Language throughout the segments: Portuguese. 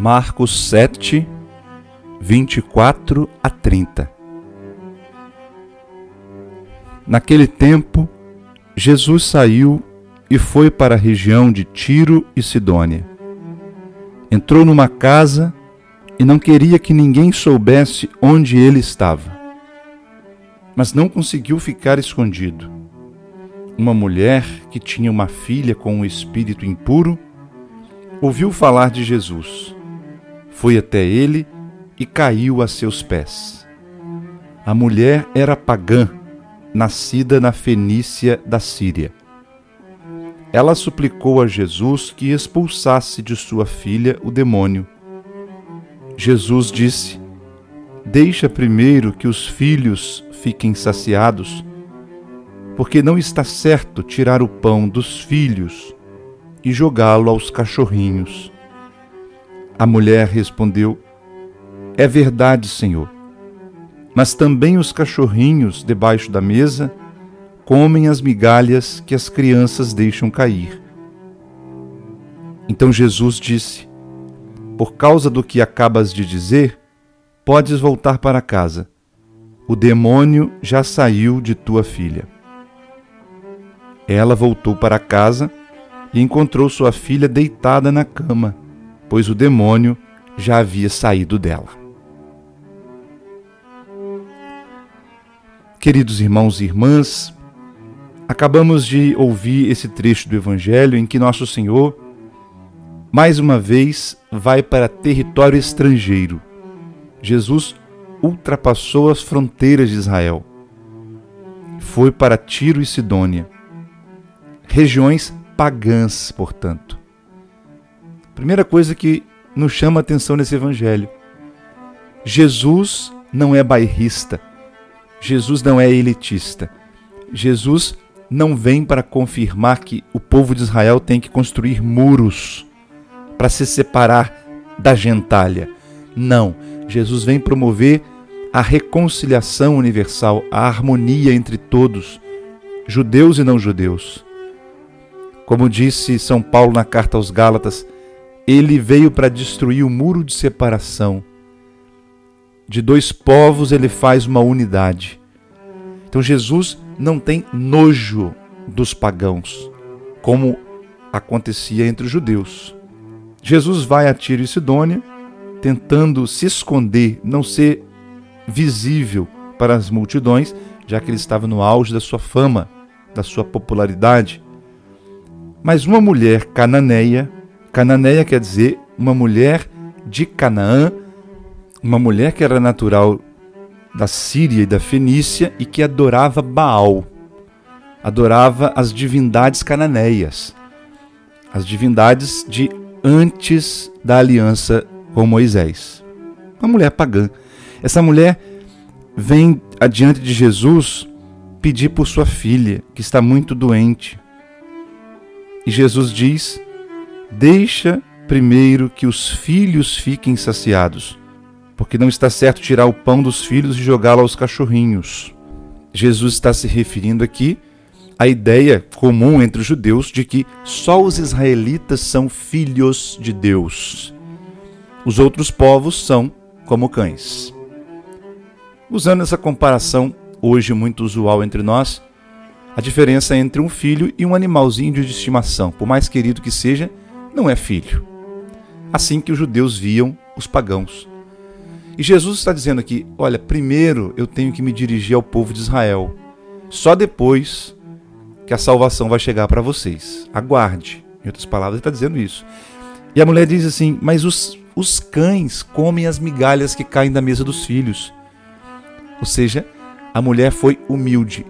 Marcos 7, 24 a 30. Naquele tempo, Jesus saiu e foi para a região de Tiro e Sidônia. Entrou numa casa e não queria que ninguém soubesse onde ele estava. Mas não conseguiu ficar escondido. Uma mulher que tinha uma filha com um espírito impuro ouviu falar de Jesus. Foi até ele e caiu a seus pés. A mulher era pagã, nascida na Fenícia da Síria. Ela suplicou a Jesus que expulsasse de sua filha o demônio. Jesus disse: Deixa primeiro que os filhos fiquem saciados, porque não está certo tirar o pão dos filhos e jogá-lo aos cachorrinhos. A mulher respondeu: É verdade, Senhor. Mas também os cachorrinhos debaixo da mesa comem as migalhas que as crianças deixam cair. Então Jesus disse: Por causa do que acabas de dizer, podes voltar para casa. O demônio já saiu de tua filha. Ela voltou para casa e encontrou sua filha deitada na cama, pois o demônio já havia saído dela. Queridos irmãos e irmãs, acabamos de ouvir esse trecho do Evangelho em que Nosso Senhor, mais uma vez, vai para território estrangeiro. Jesus ultrapassou as fronteiras de Israel. Foi para Tiro e Sidônia, regiões pagãs, portanto. Primeira coisa que nos chama a atenção nesse evangelho: Jesus não é bairrista, Jesus não é elitista. Jesus não vem para confirmar que o povo de Israel tem que construir muros para se separar da gentalha. Não, Jesus vem promover a reconciliação universal, a harmonia entre todos, judeus e não judeus. Como disse São Paulo na carta aos Gálatas, ele veio para destruir o muro de separação. De dois povos ele faz uma unidade. Então Jesus não tem nojo dos pagãos, como acontecia entre os judeus. Jesus vai a Tiro e Sidônia, tentando se esconder, não ser visível para as multidões, já que ele estava no auge da sua fama, da sua popularidade. Mas uma mulher cananeia, cananeia quer dizer uma mulher de Canaã, uma mulher que era natural da Síria e da Fenícia e que adorava Baal, adorava as divindades cananeias, as divindades de antes da aliança com Moisés. Uma mulher pagã. Essa mulher vem adiante de Jesus pedir por sua filha, que está muito doente. E Jesus diz: Deixa primeiro que os filhos fiquem saciados, porque não está certo tirar o pão dos filhos e jogá-lo aos cachorrinhos. Jesus está se referindo aqui à ideia comum entre os judeus de que só os israelitas são filhos de Deus. Os outros povos são como cães. Usando essa comparação hoje muito usual entre nós, a diferença entre um filho e um animalzinho de estimação, por mais querido que seja, não é filho. Assim que os judeus viam os pagãos. E Jesus está dizendo aqui: olha, primeiro eu tenho que me dirigir ao povo de Israel. Só depois que a salvação vai chegar para vocês. Aguarde. Em outras palavras, ele está dizendo isso. E a mulher diz assim: Mas os, os cães comem as migalhas que caem da mesa dos filhos. Ou seja, a mulher foi humilde,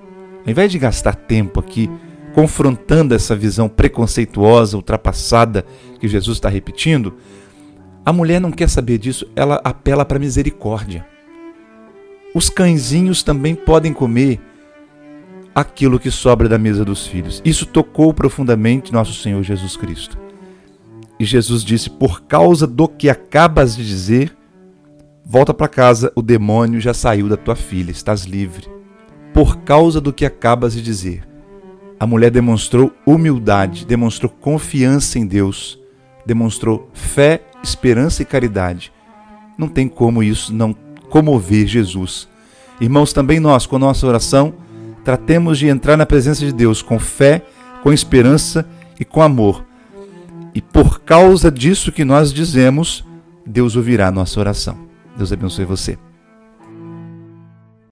ao invés de gastar tempo aqui confrontando essa visão preconceituosa, ultrapassada que Jesus está repetindo, a mulher não quer saber disso, ela apela para misericórdia. Os cãezinhos também podem comer aquilo que sobra da mesa dos filhos. Isso tocou profundamente nosso Senhor Jesus Cristo. E Jesus disse: Por causa do que acabas de dizer, volta para casa, o demônio já saiu da tua filha, estás livre por causa do que acabas de dizer. A mulher demonstrou humildade, demonstrou confiança em Deus, demonstrou fé, esperança e caridade. Não tem como isso não comover Jesus. Irmãos, também nós, com nossa oração, tratemos de entrar na presença de Deus com fé, com esperança e com amor. E por causa disso que nós dizemos, Deus ouvirá a nossa oração. Deus abençoe você.